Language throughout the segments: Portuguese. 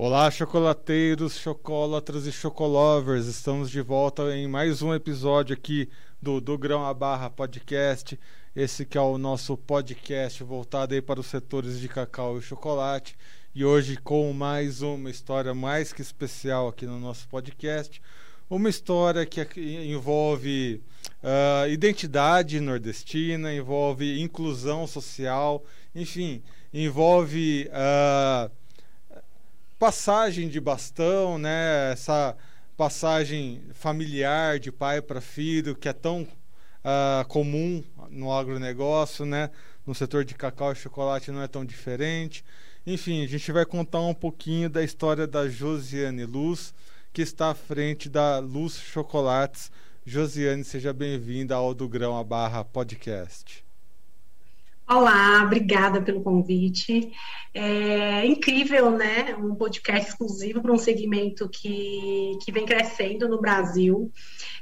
Olá, chocolateiros, chocolatras e chocolovers. Estamos de volta em mais um episódio aqui do Do Grão a Barra Podcast. Esse que é o nosso podcast voltado aí para os setores de cacau e chocolate. E hoje com mais uma história mais que especial aqui no nosso podcast. Uma história que envolve uh, identidade nordestina, envolve inclusão social, enfim, envolve... Uh, passagem de bastão, né? Essa passagem familiar de pai para filho que é tão uh, comum no agronegócio, né? No setor de cacau e chocolate não é tão diferente. Enfim, a gente vai contar um pouquinho da história da Josiane Luz, que está à frente da Luz Chocolates. Josiane, seja bem-vinda ao Do Grão a Barra Podcast. Olá, obrigada pelo convite. É incrível, né? Um podcast exclusivo para um segmento que, que vem crescendo no Brasil.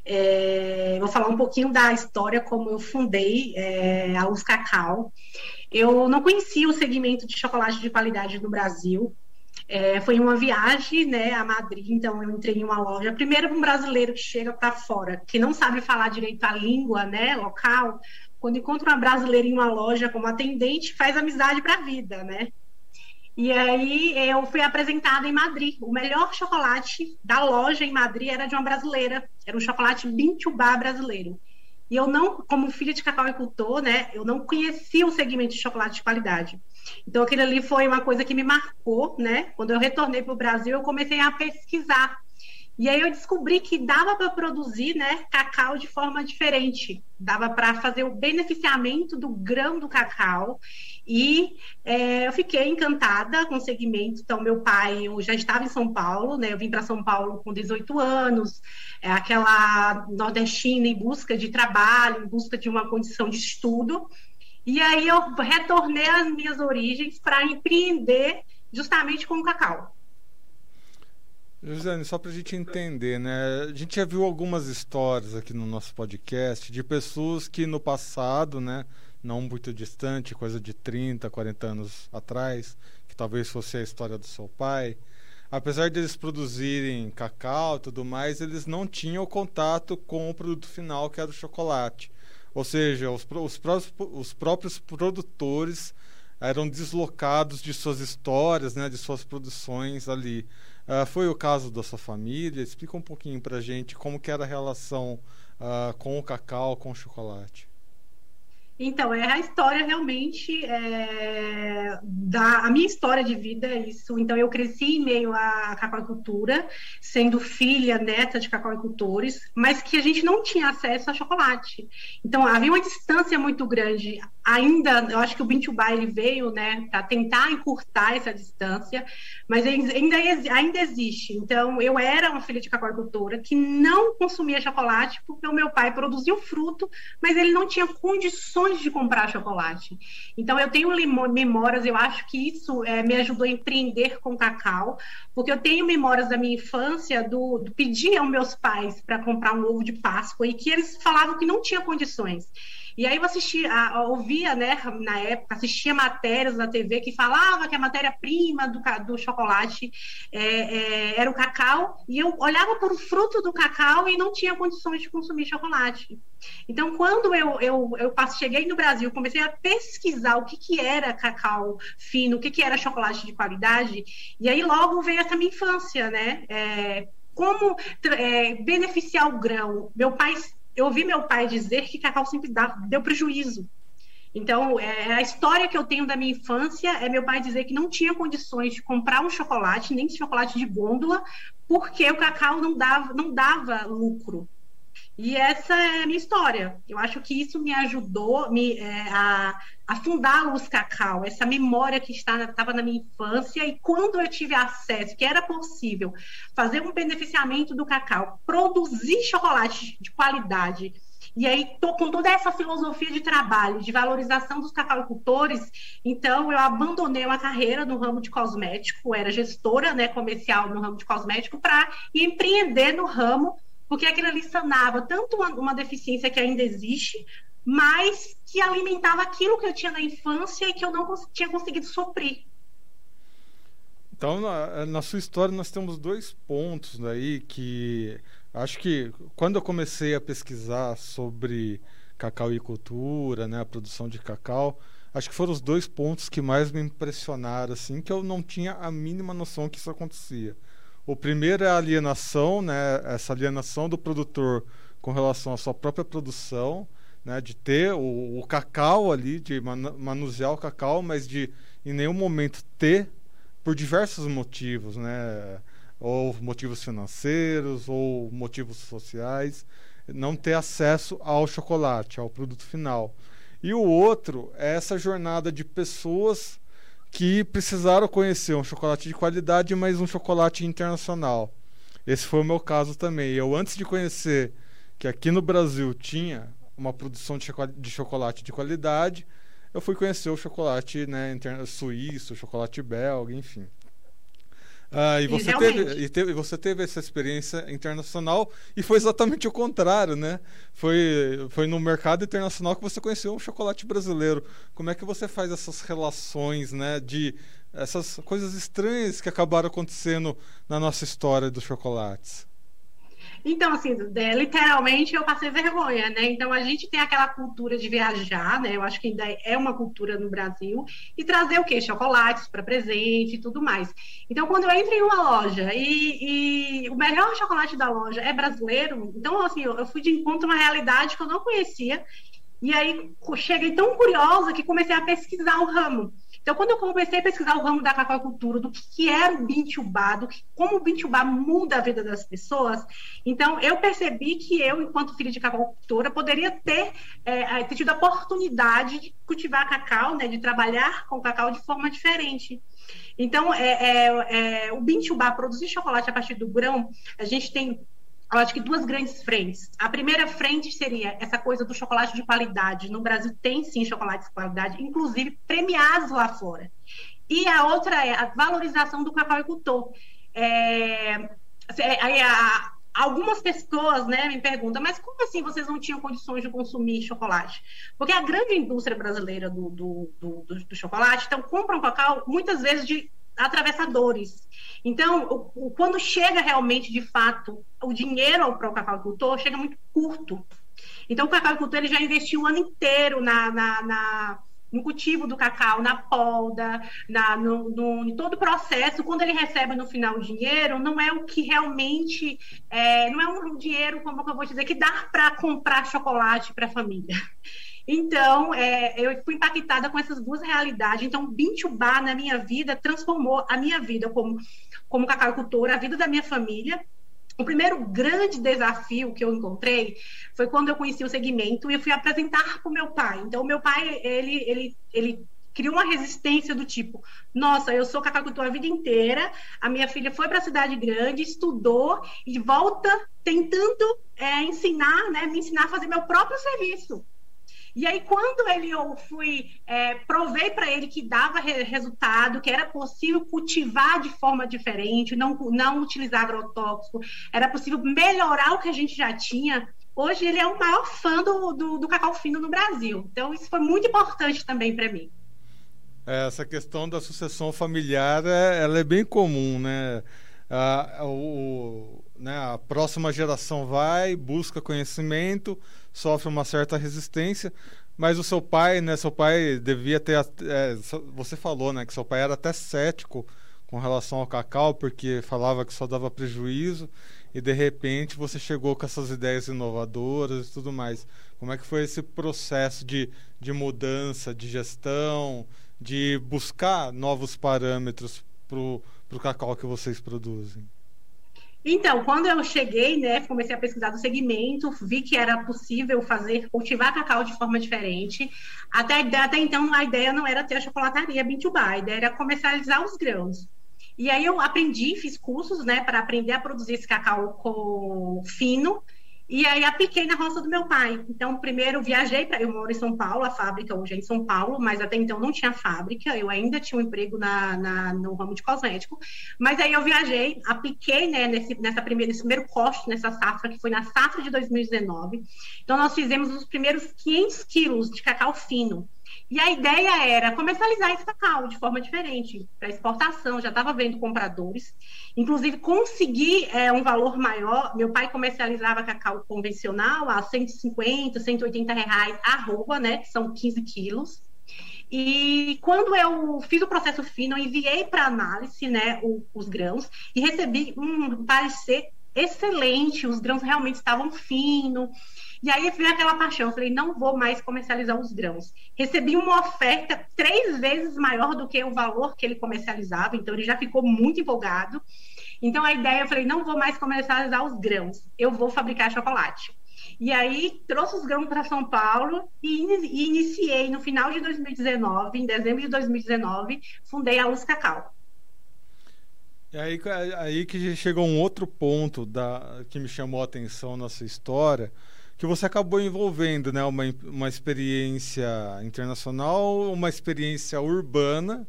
É, vou falar um pouquinho da história, como eu fundei é, a Luz Cacau. Eu não conhecia o segmento de chocolate de qualidade no Brasil. É, foi uma viagem né, a Madrid, então eu entrei em uma loja. Primeiro, um brasileiro que chega para fora, que não sabe falar direito a língua né, local, quando encontra uma brasileira em uma loja como atendente, faz amizade para a vida, né? E aí eu fui apresentada em Madrid. O melhor chocolate da loja em Madrid era de uma brasileira. Era um chocolate Bintubá brasileiro. E eu não, como filha de cacauicultor, né, eu não conhecia o segmento de chocolate de qualidade. Então aquilo ali foi uma coisa que me marcou, né? Quando eu retornei para o Brasil, eu comecei a pesquisar e aí eu descobri que dava para produzir, né, cacau de forma diferente. Dava para fazer o beneficiamento do grão do cacau. E é, eu fiquei encantada com o segmento. Então, meu pai, já estava em São Paulo, né? Eu vim para São Paulo com 18 anos, é, aquela nordestina em busca de trabalho, em busca de uma condição de estudo. E aí eu retornei às minhas origens para empreender justamente com o cacau. Josiane, só para a gente entender, né? A gente já viu algumas histórias aqui no nosso podcast de pessoas que no passado, né, não muito distante, coisa de 30, 40 anos atrás, que talvez fosse a história do seu pai, apesar de eles produzirem cacau e tudo mais, eles não tinham contato com o produto final, que era o chocolate. Ou seja, os, os, próprios, os próprios produtores eram deslocados de suas histórias, né, de suas produções ali. Uh, foi o caso da sua família? Explica um pouquinho para gente como que era a relação uh, com o cacau, com o chocolate. Então, é a história realmente é, da a minha história de vida é isso. Então, eu cresci em meio à cacauicultura, sendo filha, neta de cacauicultores, mas que a gente não tinha acesso a chocolate. Então, havia uma distância muito grande. Ainda, eu acho que o Bintubá ele veio, né, para tentar encurtar essa distância, mas ainda, ainda existe. Então, eu era uma filha de cacauicultora que não consumia chocolate porque o meu pai produzia o fruto, mas ele não tinha condições condições de comprar chocolate. Então, eu tenho memórias, eu acho que isso é, me ajudou a empreender com cacau, porque eu tenho memórias da minha infância do, do pedir aos meus pais para comprar um ovo de Páscoa e que eles falavam que não tinha condições. E aí eu assistia, ouvia, né, na época, assistia matérias na TV que falava que a matéria-prima do, do chocolate é, é, era o cacau, e eu olhava para o fruto do cacau e não tinha condições de consumir chocolate. Então, quando eu, eu, eu cheguei no Brasil, comecei a pesquisar o que, que era cacau fino, o que, que era chocolate de qualidade, e aí logo veio essa minha infância, né? É, como é, beneficiar o grão. Meu pai eu ouvi meu pai dizer que cacau sempre dá, deu prejuízo. Então, é, a história que eu tenho da minha infância é meu pai dizer que não tinha condições de comprar um chocolate, nem chocolate de gôndola, porque o cacau não dava, não dava lucro. E essa é a minha história. Eu acho que isso me ajudou me, é, a, a fundar a Luz Cacau, essa memória que estava na minha infância. E quando eu tive acesso, que era possível fazer um beneficiamento do cacau, produzir chocolate de qualidade, e aí, tô, com toda essa filosofia de trabalho, de valorização dos cacauicultores, então eu abandonei uma carreira no ramo de cosmético, era gestora né, comercial no ramo de cosmético, para empreender no ramo porque aquilo ali sanava tanto uma, uma deficiência que ainda existe, mas que alimentava aquilo que eu tinha na infância e que eu não cons tinha conseguido suprir. Então, na, na, sua história, nós temos dois pontos aí que acho que quando eu comecei a pesquisar sobre cacau e cultura, né, a produção de cacau, acho que foram os dois pontos que mais me impressionaram, assim, que eu não tinha a mínima noção que isso acontecia. O primeiro é a alienação, né, essa alienação do produtor com relação à sua própria produção, né, de ter o, o cacau ali, de manusear o cacau, mas de em nenhum momento ter, por diversos motivos, né, ou motivos financeiros, ou motivos sociais, não ter acesso ao chocolate, ao produto final. E o outro é essa jornada de pessoas que precisaram conhecer um chocolate de qualidade, mas um chocolate internacional. Esse foi o meu caso também. Eu, antes de conhecer que aqui no Brasil tinha uma produção de chocolate de qualidade, eu fui conhecer o chocolate né, suíço, chocolate belga, enfim. Ah, e, você teve, e, teve, você teve essa experiência internacional e foi exatamente o contrário, né? Foi, foi no mercado internacional que você conheceu um chocolate brasileiro. Como é que você faz essas relações, né? De essas coisas estranhas que acabaram acontecendo na nossa história dos chocolates? Então, assim, é, literalmente eu passei vergonha, né? Então a gente tem aquela cultura de viajar, né? Eu acho que ainda é uma cultura no Brasil, e trazer o quê? Chocolates para presente e tudo mais. Então, quando eu entro em uma loja e, e, o melhor chocolate da loja é brasileiro, então, assim, eu fui de encontro a uma realidade que eu não conhecia. E aí cheguei tão curiosa que comecei a pesquisar o ramo. Então, quando eu comecei a pesquisar o ramo da cacaucultura, do que era o bintubá, do que, como o bintubá muda a vida das pessoas, então eu percebi que eu, enquanto filha de cacaucultora, poderia ter, é, ter tido a oportunidade de cultivar cacau, né, de trabalhar com cacau de forma diferente. Então, é, é, é, o bintubá produzir chocolate a partir do grão, a gente tem eu acho que duas grandes frentes. A primeira frente seria essa coisa do chocolate de qualidade. No Brasil tem sim chocolate de qualidade, inclusive premiados lá fora. E a outra é a valorização do cacauicultor. É, é, a, algumas pessoas né, me perguntam, mas como assim vocês não tinham condições de consumir chocolate? Porque a grande indústria brasileira do, do, do, do chocolate, então, compram cacau muitas vezes de atravessadores. Então, quando chega realmente, de fato, o dinheiro para o cacauicultor, chega muito curto. Então, o cacauicultor ele já investiu o ano inteiro na, na, na no cultivo do cacau, na polda, na, no, no, em todo o processo. Quando ele recebe no final o dinheiro, não é o que realmente, é, não é um dinheiro, como eu vou dizer, que dá para comprar chocolate para a família. Então, é, eu fui impactada com essas duas realidades. Então, Bintubá na minha vida transformou a minha vida como, como cacauicultora, a vida da minha família. O primeiro grande desafio que eu encontrei foi quando eu conheci o segmento e eu fui apresentar para o meu pai. Então, o meu pai, ele, ele, ele criou uma resistência do tipo: nossa, eu sou cacauicultor a vida inteira, a minha filha foi para a cidade grande, estudou e volta tentando é, ensinar, né, me ensinar a fazer meu próprio serviço. E aí, quando ele eu fui, é, provei para ele que dava re resultado, que era possível cultivar de forma diferente, não, não utilizar agrotóxico, era possível melhorar o que a gente já tinha. Hoje ele é o maior fã do, do, do cacau fino no Brasil. Então, isso foi muito importante também para mim. É, essa questão da sucessão familiar, é, ela é bem comum, né? Ah, o, né, a próxima geração vai, busca conhecimento, sofre uma certa resistência, mas o seu pai, né, seu pai devia ter, é, você falou, né, que seu pai era até cético com relação ao cacau, porque falava que só dava prejuízo, e de repente você chegou com essas ideias inovadoras e tudo mais. Como é que foi esse processo de, de mudança, de gestão, de buscar novos parâmetros para o cacau que vocês produzem? Então, quando eu cheguei, né, comecei a pesquisar do segmento, vi que era possível fazer, cultivar cacau de forma diferente. Até, até então, a ideia não era ter a chocolataria Bintubá, a ideia era comercializar os grãos. E aí eu aprendi, fiz cursos, né, para aprender a produzir esse cacau fino, e aí apliquei na roça do meu pai. Então, primeiro viajei para. Eu moro em São Paulo, a fábrica hoje é em São Paulo, mas até então não tinha fábrica, eu ainda tinha um emprego na, na no ramo de cosmético. Mas aí eu viajei, apliquei né, nesse, nessa primeira, nesse primeiro corte, nessa safra, que foi na safra de 2019. Então, nós fizemos os primeiros 500 quilos de cacau fino. E a ideia era comercializar esse cacau de forma diferente, para exportação. Já estava vendo compradores, inclusive conseguir é, um valor maior. Meu pai comercializava cacau convencional a 150, 180 reais a arroba, né? Que são 15 quilos. E quando eu fiz o processo fino, eu enviei para análise né, o, os grãos e recebi um parecer excelente, os grãos realmente estavam finos. E aí veio aquela paixão, eu falei, não vou mais comercializar os grãos. Recebi uma oferta três vezes maior do que o valor que ele comercializava, então ele já ficou muito empolgado. Então a ideia, eu falei, não vou mais comercializar os grãos, eu vou fabricar chocolate. E aí trouxe os grãos para São Paulo e, e, iniciei no final de 2019, em dezembro de 2019, fundei a Luz Cacau. É aí, aí que chegou um outro ponto da, que me chamou a atenção nessa história, que você acabou envolvendo, né? Uma, uma experiência internacional, uma experiência urbana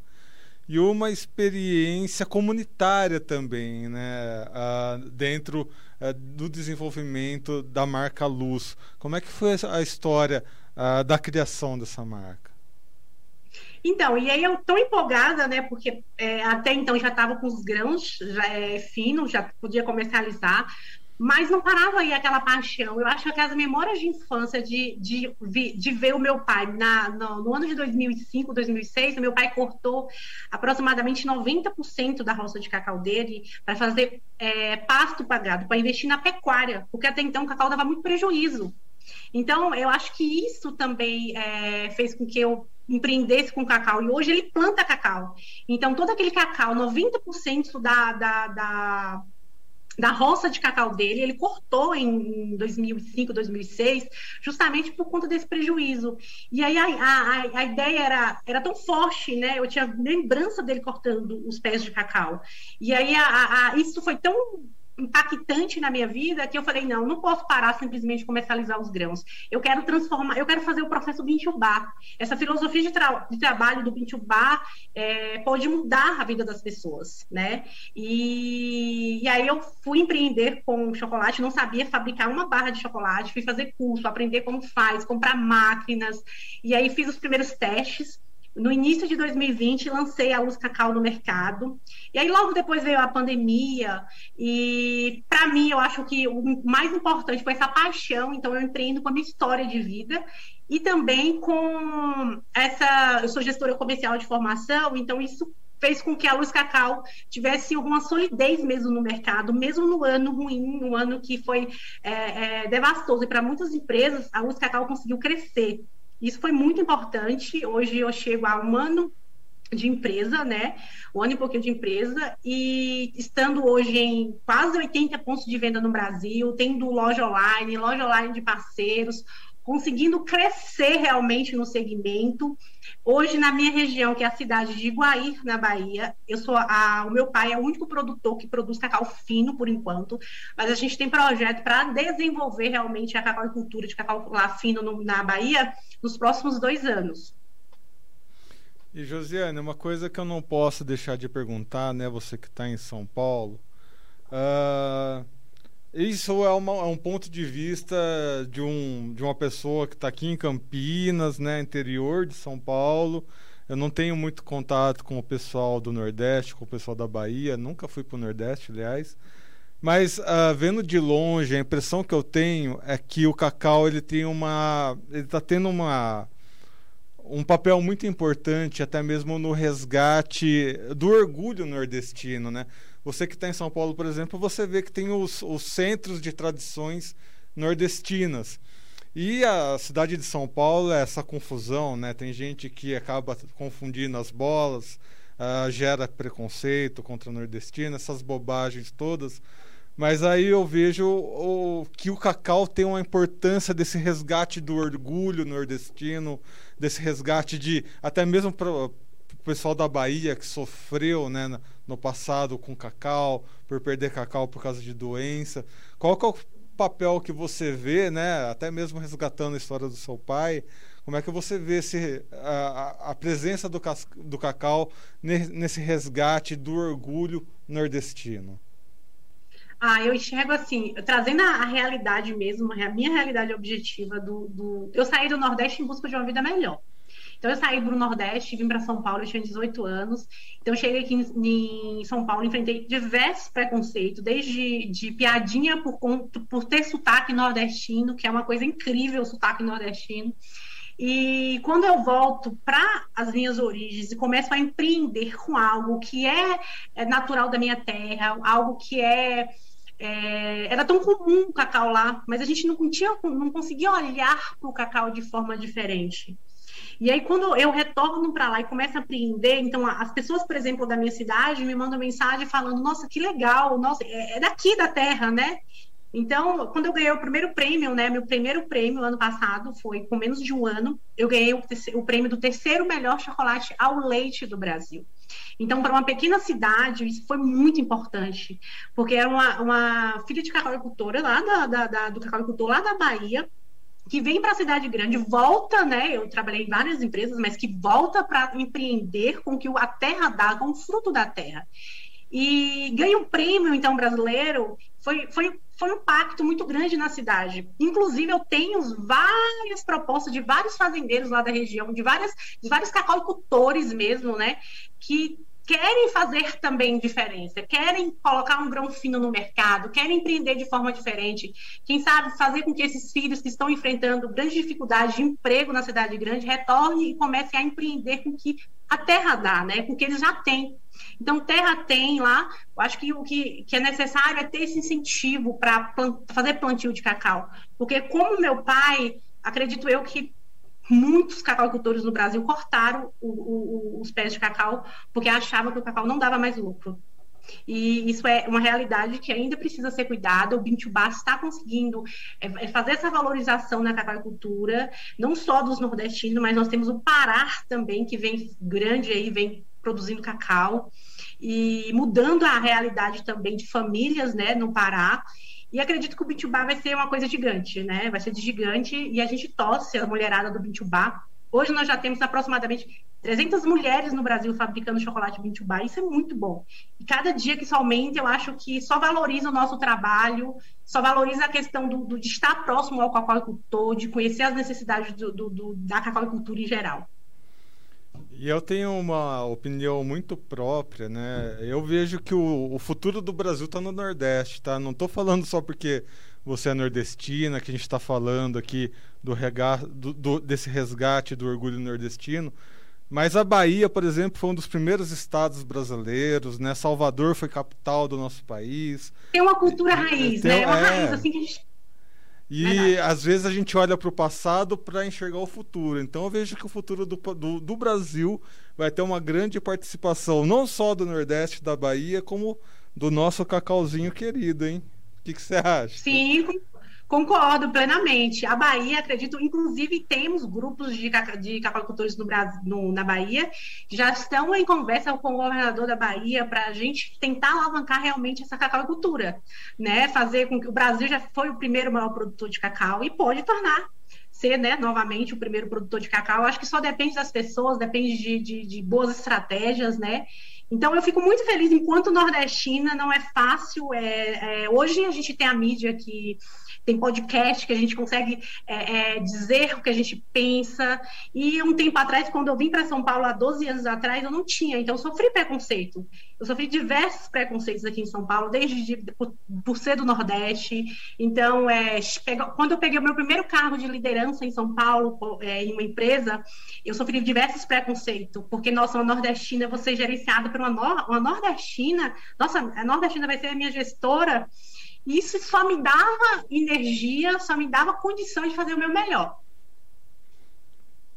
e uma experiência comunitária também, né? Ah, dentro ah, do desenvolvimento da marca Luz. Como é que foi a história ah, da criação dessa marca? Então, e aí eu tô empolgada, né? Porque é, até então já estava com os grãos já é, finos, já podia comercializar, mas não parava aí aquela paixão. Eu acho que as memórias de infância de, de, de ver o meu pai na, no, no, ano de 2005, 2006, o meu pai cortou aproximadamente 90% da roça de cacau dele para fazer é, pasto pagado, para investir na pecuária, porque até então o cacau dava muito prejuízo. Então, eu acho que isso também é, fez com que eu empreendesse com cacau. E hoje ele planta cacau. Então, todo aquele cacau, 90% da, da, da da roça de cacau dele, ele cortou em 2005, 2006, justamente por conta desse prejuízo. E aí a, a, a ideia era, era tão forte, né? Eu tinha lembrança dele cortando os pés de cacau. E aí a, a, isso foi tão impactante na minha vida que eu falei, não, não posso parar simplesmente comercializar os grãos. Eu quero transformar, eu quero fazer o processo Bintubar. Essa filosofia de, tra de trabalho do Bintubar é, pode mudar a vida das pessoas, né? E, e aí eu fui empreender com chocolate, não sabia fabricar uma barra de chocolate, fui fazer curso, aprender como faz, comprar máquinas, e aí fiz os primeiros testes no início de 2020, lancei a Luz Cacau no mercado. E aí, logo depois veio a pandemia. E, para mim, eu acho que o mais importante foi essa paixão. Então, eu empreendo com a minha história de vida. E também com essa. Eu sou gestora comercial de formação, então isso fez com que a Luz Cacau tivesse uma solidez mesmo no mercado, mesmo no ano ruim, um ano que foi é, é, devastoso. E para muitas empresas, a Luz Cacau conseguiu crescer. Isso foi muito importante. Hoje eu chego a um ano de empresa, né? Um ano e pouquinho de empresa, e estando hoje em quase 80 pontos de venda no Brasil, tendo loja online, loja online de parceiros, conseguindo crescer realmente no segmento. Hoje, na minha região, que é a cidade de Iguaí, na Bahia, eu sou a, o meu pai é o único produtor que produz cacau fino, por enquanto, mas a gente tem projeto para desenvolver realmente a cacauicultura de cacau lá fino no, na Bahia nos próximos dois anos. E Josiane, uma coisa que eu não posso deixar de perguntar, né? Você que está em São Paulo, uh, isso é, uma, é, um ponto de vista de, um, de uma pessoa que está aqui em Campinas, né, interior de São Paulo. Eu não tenho muito contato com o pessoal do Nordeste, com o pessoal da Bahia. Nunca fui para o Nordeste, aliás. Mas uh, vendo de longe, a impressão que eu tenho é que o cacau ele tem uma, ele está tendo uma um papel muito importante, até mesmo no resgate do orgulho nordestino, né? Você que está em São Paulo, por exemplo, você vê que tem os, os centros de tradições nordestinas. E a cidade de São Paulo é essa confusão, né? Tem gente que acaba confundindo as bolas, uh, gera preconceito contra a nordestina, essas bobagens todas. Mas aí eu vejo o, que o cacau tem uma importância desse resgate do orgulho nordestino, desse resgate de até mesmo pessoal da Bahia que sofreu, né, no passado com cacau, por perder cacau por causa de doença. Qual que é o papel que você vê, né, até mesmo resgatando a história do seu pai, como é que você vê esse, a, a presença do, do cacau nesse resgate do orgulho nordestino? Ah, eu enxergo assim, trazendo a, a, realidade mesmo, a minha realidade objetiva do, do. Eu saí do Nordeste em busca de uma vida melhor. Então eu saí do Nordeste, vim para São Paulo, eu tinha 18 anos. Então eu cheguei aqui em, em São Paulo, enfrentei diversos preconceitos, desde de piadinha por, por ter sotaque nordestino, que é uma coisa incrível o sotaque nordestino. E quando eu volto para as minhas origens e começo a empreender com algo que é, é natural da minha terra, algo que é, é, era tão comum o cacau lá, mas a gente não, tinha, não conseguia olhar para o cacau de forma diferente. E aí, quando eu retorno para lá e começo a apreender, então as pessoas, por exemplo, da minha cidade me mandam mensagem falando: Nossa, que legal, nossa, é, é daqui da terra, né? Então, quando eu ganhei o primeiro prêmio, né, meu primeiro prêmio ano passado foi com menos de um ano, eu ganhei o, o prêmio do terceiro melhor chocolate ao leite do Brasil. Então, para uma pequena cidade, isso foi muito importante, porque era uma, uma filha de cacauicultora lá da, da, da, do cacauicultor lá da Bahia, que vem para a cidade grande, volta, né? Eu trabalhei em várias empresas, mas que volta para empreender com que a terra dá, com o fruto da terra. E ganha um prêmio, então, brasileiro, foi, foi foi um pacto muito grande na cidade. Inclusive, eu tenho várias propostas de vários fazendeiros lá da região, de, várias, de vários cacauicultores mesmo, né? Que querem fazer também diferença, querem colocar um grão fino no mercado, querem empreender de forma diferente. Quem sabe fazer com que esses filhos que estão enfrentando grandes dificuldades de emprego na cidade grande retornem e comecem a empreender com que a terra dá, né? Com que eles já têm. Então, terra tem lá, eu acho que o que, que é necessário é ter esse incentivo para plant, fazer plantio de cacau. Porque, como meu pai, acredito eu que muitos cacauicultores no Brasil cortaram o, o, os pés de cacau porque achavam que o cacau não dava mais lucro. E isso é uma realidade que ainda precisa ser cuidada. O Bintubá está conseguindo é, é, fazer essa valorização na cacauicultura, não só dos nordestinos, mas nós temos o Pará também, que vem grande aí, vem produzindo cacau e mudando a realidade também de famílias, né, no Pará. E acredito que o Bintubá vai ser uma coisa gigante, né? Vai ser de gigante e a gente torce a mulherada do Bintubá. Hoje nós já temos aproximadamente 300 mulheres no Brasil fabricando chocolate Bintubá. Isso é muito bom. E cada dia que isso aumenta, eu acho que só valoriza o nosso trabalho, só valoriza a questão do, do de estar próximo ao cacauicultor, de conhecer as necessidades do, do, do da cacauicultura em geral. E eu tenho uma opinião muito própria, né? Eu vejo que o, o futuro do Brasil está no Nordeste, tá? Não estou falando só porque você é nordestina, que a gente está falando aqui do, rega, do, do, desse resgate do orgulho nordestino, mas a Bahia, por exemplo, foi um dos primeiros estados brasileiros, né? Salvador foi capital do nosso país. Tem uma cultura raiz, tem, né? É uma é... raiz assim que a gente e Verdade. às vezes a gente olha para o passado para enxergar o futuro. Então eu vejo que o futuro do, do, do, Brasil vai ter uma grande participação, não só do Nordeste da Bahia, como do nosso cacauzinho querido, hein? O que, que você acha? Sim, Concordo plenamente. A Bahia, acredito, inclusive temos grupos de, de cacauicultores no Brasil, no, na Bahia, já estão em conversa com o governador da Bahia para a gente tentar alavancar realmente essa cacauicultura, né? Fazer com que o Brasil já foi o primeiro maior produtor de cacau e pode tornar ser, né, novamente o primeiro produtor de cacau. Acho que só depende das pessoas, depende de, de, de boas estratégias, né? Então eu fico muito feliz enquanto nordestina, não é fácil. É, é, hoje a gente tem a mídia que tem podcast que a gente consegue é, é, dizer o que a gente pensa. E um tempo atrás, quando eu vim para São Paulo há 12 anos atrás, eu não tinha, então eu sofri preconceito. Eu sofri diversos preconceitos aqui em São Paulo, desde de, por, por, ser do Nordeste. Então, é, quando eu peguei o meu primeiro cargo de liderança em São Paulo, é, em uma empresa, eu sofri diversos preconceitos, porque, nossa, uma nordestina, vou ser gerenciada por uma, nor uma nordestina, nossa, a nordestina vai ser a minha gestora. Isso só me dava energia, só me dava condições de fazer o meu melhor.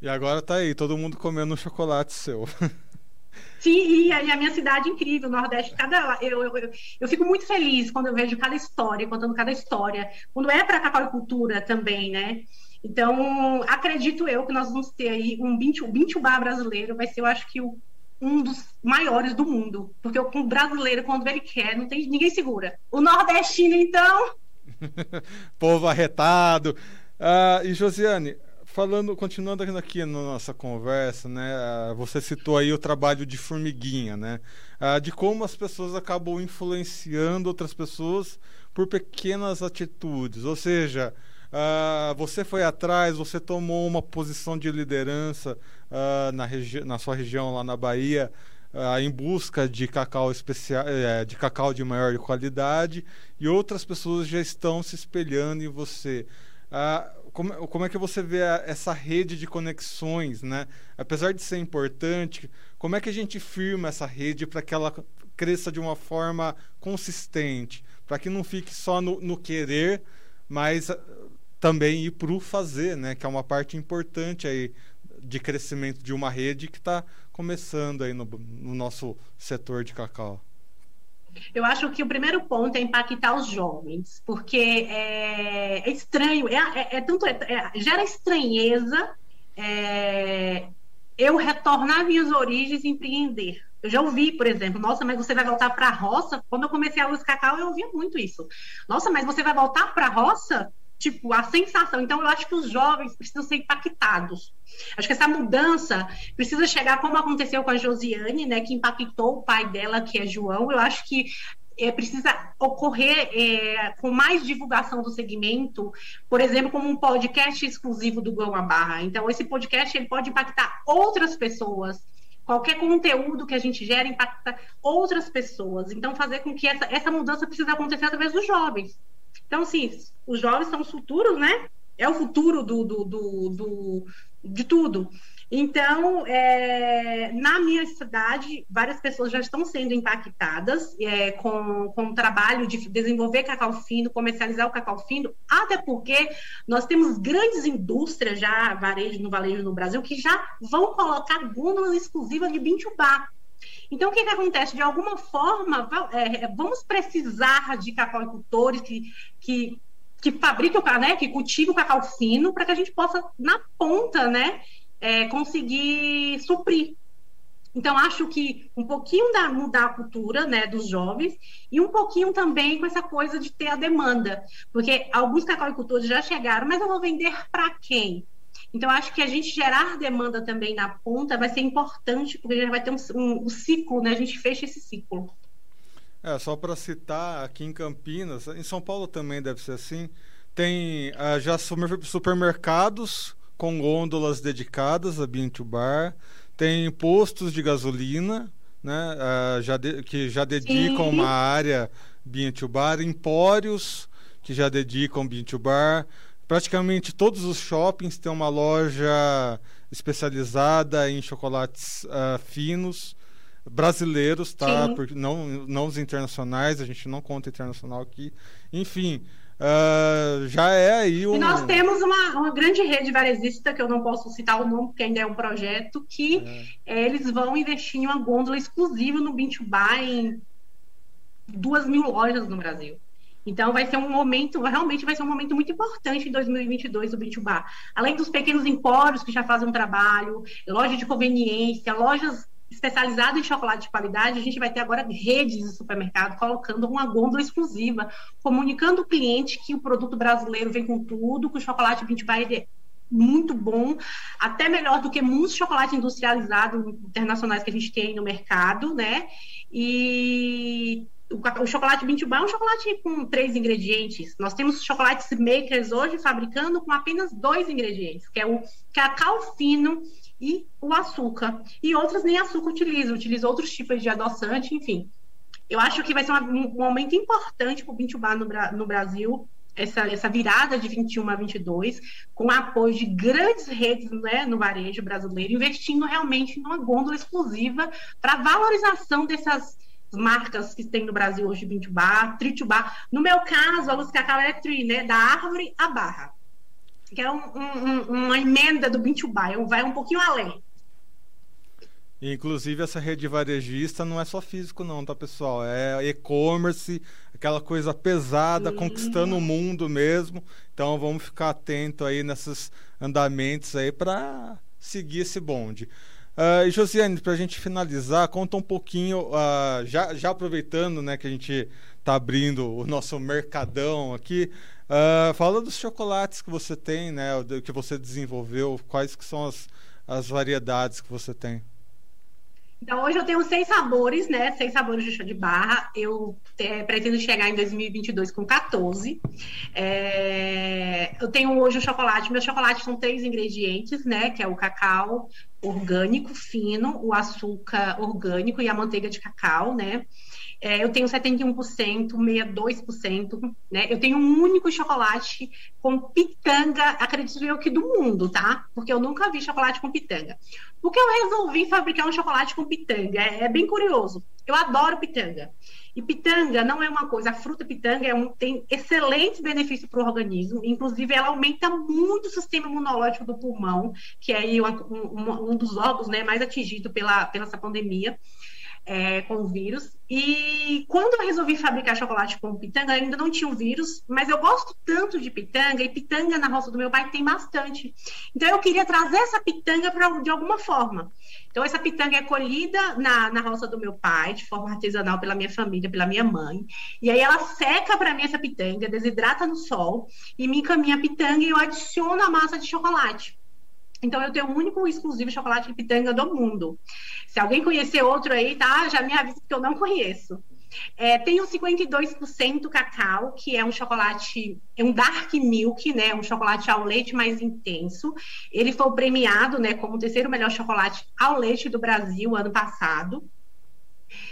E agora tá aí, todo mundo comendo um chocolate seu. Sim, e a minha cidade é incrível, o Nordeste, cada, eu, eu, eu, fico muito feliz quando eu vejo cada história, contando cada história. Quando é para a cultura também, né? Então, acredito eu que nós vamos ter aí um 20, o 20 bar brasileiro, vai ser, eu acho que o um dos maiores do mundo. Porque o brasileiro, quando ele quer, não tem ninguém segura. O nordestino, então. Povo arretado. Ah, e Josiane, falando, continuando aqui na nossa conversa, né? Ah, você citou aí o trabalho de formiguinha, né? Ah, de como as pessoas acabam influenciando outras pessoas por pequenas atitudes. Ou seja, você foi atrás, você tomou uma posição de liderança uh, na, na sua região lá na Bahia, uh, em busca de cacau especial, uh, de cacau de maior qualidade, e outras pessoas já estão se espelhando em você. Como, como, é que você vê a, essa rede de conexões, né? Apesar de ser importante, como é que a gente firma essa rede para que ela cresça de uma forma consistente, para que não fique só no, no querer, mas também ir para o fazer, né? Que é uma parte importante aí de crescimento de uma rede que está começando aí no, no, nosso setor de cacau. Eu acho que o primeiro ponto é impactar os jovens, porque é, é estranho, é, é, é tanto é, é, gera estranheza eu retornar minhas origens e empreender. Eu já ouvi, por exemplo, nossa, mas você vai voltar para a roça? Quando eu comecei a luz cacau, eu ouvia muito isso. Nossa, mas você vai voltar para a roça? Tipo, a sensação. Então, eu acho que os jovens precisam ser impactados. Acho que essa mudança precisa chegar como aconteceu com a Josiane, né, que impactou o pai dela, que é João. Eu acho que é, precisa ocorrer é, com mais divulgação do segmento, por exemplo, como um podcast exclusivo do Gão a Barra. Então, esse podcast ele pode impactar outras pessoas. Qualquer conteúdo que a gente gera impacta outras pessoas. Então, fazer com que essa, essa mudança precisa acontecer através dos jovens. Então, assim, os jovens são os futuros, né? É o futuro do, do, do, do de tudo. Então, é, na minha cidade, várias pessoas já estão sendo impactadas é, com, com o trabalho de desenvolver cacau fino, comercializar o cacau fino, até porque nós temos grandes indústrias já varejo, no varejo no Brasil que já vão colocar gôndolas exclusivas de bintubá. Então, o que, que acontece? De alguma forma, é, vamos precisar de cacauicultores que, que, que fabriquem o né, que cultivem o cacau fino, para que a gente possa, na ponta, né, é, conseguir suprir. Então, acho que um pouquinho da mudar a cultura né, dos jovens e um pouquinho também com essa coisa de ter a demanda. Porque alguns cacauicultores já chegaram, mas eu vou vender para quem? Então, acho que a gente gerar demanda também na ponta vai ser importante, porque a gente vai ter um, um, um ciclo, né? A gente fecha esse ciclo. É, só para citar, aqui em Campinas, em São Paulo também deve ser assim, tem uh, já supermercados com gôndolas dedicadas a Bean to Bar, tem postos de gasolina, né, uh, já de, que já dedicam Sim. uma área Bean to Bar, empórios que já dedicam Bean to Bar, praticamente todos os shoppings têm uma loja especializada em chocolates uh, finos brasileiros, tá? Porque não, não os internacionais, a gente não conta internacional aqui. Enfim, uh, já é aí um... E nós temos uma, uma grande rede varejista, que eu não posso citar o nome, porque ainda é um projeto, que é. eles vão investir em uma gôndola exclusiva no Bintubá em duas mil lojas no Brasil. Então, vai ser um momento, realmente vai ser um momento muito importante em 2022 do Bitubá. Além dos pequenos empórios que já fazem um trabalho, loja de conveniência, lojas especializadas em chocolate de qualidade, a gente vai ter agora redes de supermercado colocando uma gôndola exclusiva, comunicando o cliente que o produto brasileiro vem com tudo, que o chocolate Bitubá é muito bom, até melhor do que muitos chocolates industrializados internacionais que a gente tem no mercado, né? E o, chocolate Bintubá é um chocolate com três ingredientes. Nós temos chocolates makers hoje fabricando com apenas dois ingredientes, que é o cacau fino e o açúcar. E outras nem açúcar utilizam, utilizam outros tipos de adoçante, enfim. Eu acho que vai ser um, momento importante para o Bintubá no, no Brasil, essa, essa virada de 21 a 22, com apoio de grandes redes né, no varejo brasileiro, investindo realmente numa gôndola exclusiva para valorização dessas marcas que tem no Brasil hoje, Bintubá, Tritubá. No meu caso, a luz cacau é tri, né? Da árvore à barra. Que é um, um, uma emenda do Bintubá, é vai um pouquinho além. Inclusive, essa rede varejista não é só físico, não, tá, pessoal? É e-commerce, aquela coisa pesada, Sim. conquistando o mundo mesmo. Então, vamos ficar atento aí nesses andamentos aí para seguir esse bonde. Uh, Josiane, para a gente finalizar, conta um pouquinho, uh, já, já aproveitando né, que a gente está abrindo o nosso mercadão aqui, uh, fala dos chocolates que você tem, né, que você desenvolveu, quais que são as, as variedades que você tem. Então, hoje eu tenho seis sabores, né? Seis sabores de chá de barra. Eu é, pretendo chegar em 2022 com 14. É, eu tenho hoje o chocolate. Meu chocolate são três ingredientes, né? Que é o cacau orgânico fino, o açúcar orgânico e a manteiga de cacau, né? É, eu tenho 71%, 62%, né? Eu tenho um único chocolate com pitanga, acredito eu que do mundo, tá? Porque eu nunca vi chocolate com pitanga. Por que eu resolvi fabricar um chocolate com pitanga? É, é bem curioso. Eu adoro pitanga. E pitanga não é uma coisa, a fruta pitanga é um, tem excelentes benefícios para o organismo, inclusive ela aumenta muito o sistema imunológico do pulmão, que é aí um, um, dos órgãos né, mais atingido pela, pela essa pandemia é, com o vírus. E quando eu resolvi fabricar chocolate com pitanga, ainda não tinha o vírus, mas eu gosto tanto de pitanga, e pitanga na roça do meu pai tem bastante. Então eu queria trazer essa pitanga pra, de alguma forma. Então essa pitanga é colhida na, na roça do meu pai, de forma artesanal pela minha família, pela minha mãe. E aí ela seca para mim essa pitanga, desidrata no sol e me encaminha a pitanga e eu adiciono a massa de chocolate. Então, eu tenho o único exclusivo chocolate de pitanga do mundo. Se alguém conhecer outro aí, tá? Já me avisa que eu não conheço. É, tem o 52% cacau, que é um chocolate, é um dark milk, né? Um chocolate ao leite mais intenso. Ele foi premiado, né, como o terceiro melhor chocolate ao leite do Brasil ano passado.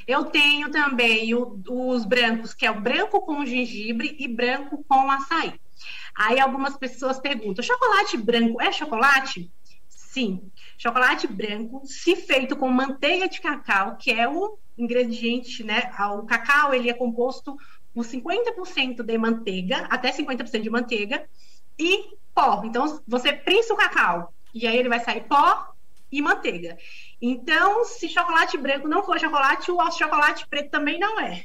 Eu tenho também o, os brancos, que é o branco com gengibre e branco com açaí. Aí algumas pessoas perguntam: chocolate branco é chocolate? Sim, chocolate branco, se feito com manteiga de cacau, que é o ingrediente, né? O cacau ele é composto por 50% de manteiga, até 50% de manteiga, e pó. Então, você prensa o cacau, e aí ele vai sair pó e manteiga. Então, se chocolate branco não for chocolate, o chocolate preto também não é.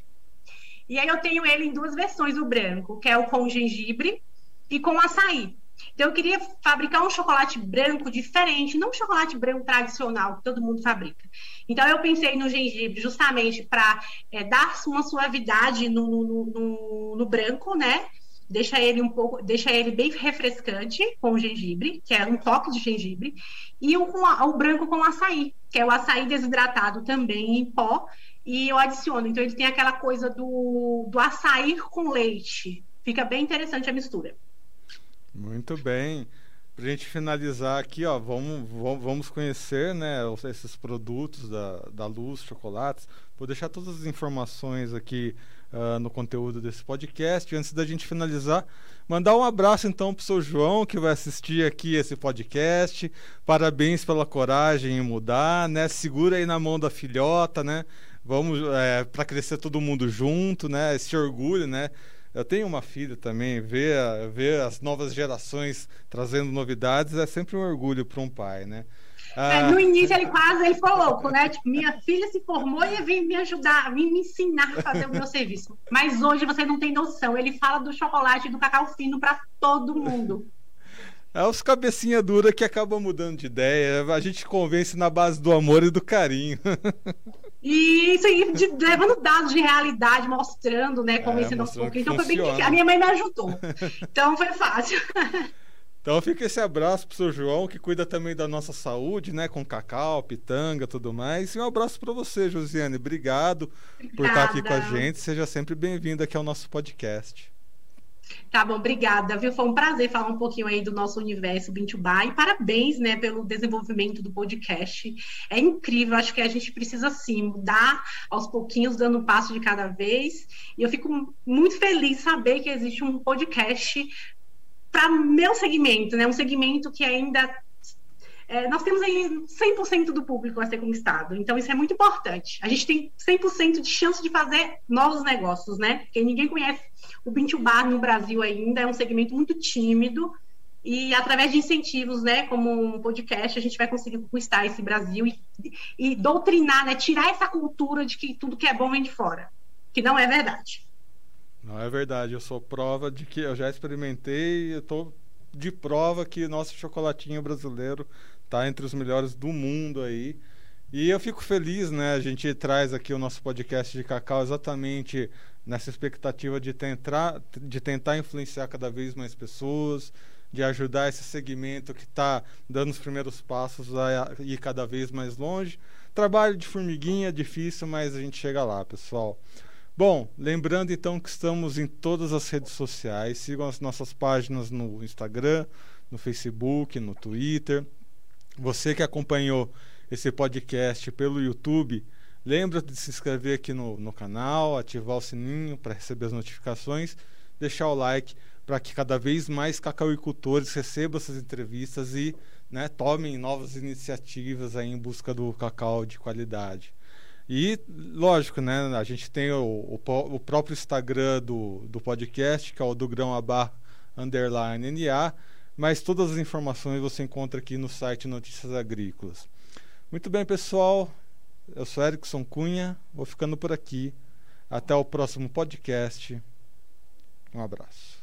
E aí eu tenho ele em duas versões, o branco, que é o com gengibre e com açaí. Então, eu queria fabricar um chocolate branco diferente, não um chocolate branco tradicional que todo mundo fabrica. Então, eu pensei no gengibre justamente para é, dar uma suavidade no, no, no, no, branco, né? Deixa ele um pouco, deixa ele bem refrescante com o gengibre, que é um toque de gengibre, e o, o branco com açaí, que é o açaí desidratado também em pó, e eu adiciono. Então, ele tem aquela coisa do, do açaí com leite. Fica bem interessante a mistura. Muito bem. Para a gente finalizar aqui, ó, vamos, vamos conhecer né, esses produtos da, da Luz Chocolates. Vou deixar todas as informações aqui uh, no conteúdo desse podcast. Antes da gente finalizar, mandar um abraço então para o seu João, que vai assistir aqui esse podcast. Parabéns pela coragem em mudar, né? Segura aí na mão da filhota, né? Vamos é, para crescer todo mundo junto, né? Esse orgulho, né? Eu tenho uma filha também, ver, ver as novas gerações trazendo novidades é sempre um orgulho para um pai, né? É, no início ele quase ele ficou louco, né? Tipo, minha filha se formou e vem me ajudar, vem me ensinar a fazer o meu serviço. Mas hoje você não tem noção. Ele fala do chocolate e do cacau fino para todo mundo. É os cabecinha dura que acabam mudando de ideia. A gente convence na base do amor e do carinho. E isso aí, de, levando dados de realidade, mostrando, né, como é, esse nosso Então foi bem que a minha mãe me ajudou. Então foi fácil. Então fica esse abraço pro seu João, que cuida também da nossa saúde, né? Com cacau, pitanga, tudo mais. E um abraço para você, Josiane. Obrigado Obrigada. por estar aqui com a gente. Seja sempre bem-vindo aqui ao nosso podcast. Tá bom, obrigada, viu? Foi um prazer falar um pouquinho aí do nosso universo Bintubá e parabéns, né, pelo desenvolvimento do podcast. É incrível, acho que a gente precisa sim mudar aos pouquinhos, dando um passo de cada vez. E eu fico muito feliz saber que existe um podcast para meu segmento, né? Um segmento que ainda é, nós temos aí 100% do público a ser conquistado. Então, isso é muito importante. A gente tem 100% de chance de fazer novos negócios, né? Porque ninguém conhece o Bintu Bar no Brasil ainda, é um segmento muito tímido. E através de incentivos, né, como um podcast, a gente vai conseguir conquistar esse Brasil e, e doutrinar, né, tirar essa cultura de que tudo que é bom vem de fora, que não é verdade. Não é verdade, eu sou prova de que eu já experimentei, eu estou de prova que nosso chocolatinho brasileiro está entre os melhores do mundo aí. E eu fico feliz, né? A gente traz aqui o nosso podcast de cacau exatamente nessa expectativa de tentar, de tentar influenciar cada vez mais pessoas, de ajudar esse segmento que está dando os primeiros passos a ir cada vez mais longe. Trabalho de formiguinha, difícil, mas a gente chega lá, pessoal. Bom, lembrando então que estamos em todas as redes sociais. Sigam as nossas páginas no Instagram, no Facebook, no Twitter. Você que acompanhou esse podcast pelo YouTube, lembra de se inscrever aqui no, no canal, ativar o sininho para receber as notificações, deixar o like para que cada vez mais cacauicultores recebam essas entrevistas e né, tomem novas iniciativas aí em busca do cacau de qualidade. E, lógico, né, a gente tem o, o, o, próprio Instagram do, do podcast, que é o do grão abar underline NA, mas todas as informações você encontra aqui no site Notícias Agrícolas. Muito bem, pessoal. Eu sou Erickson Cunha, vou ficando por aqui. Até o próximo podcast. Um abraço.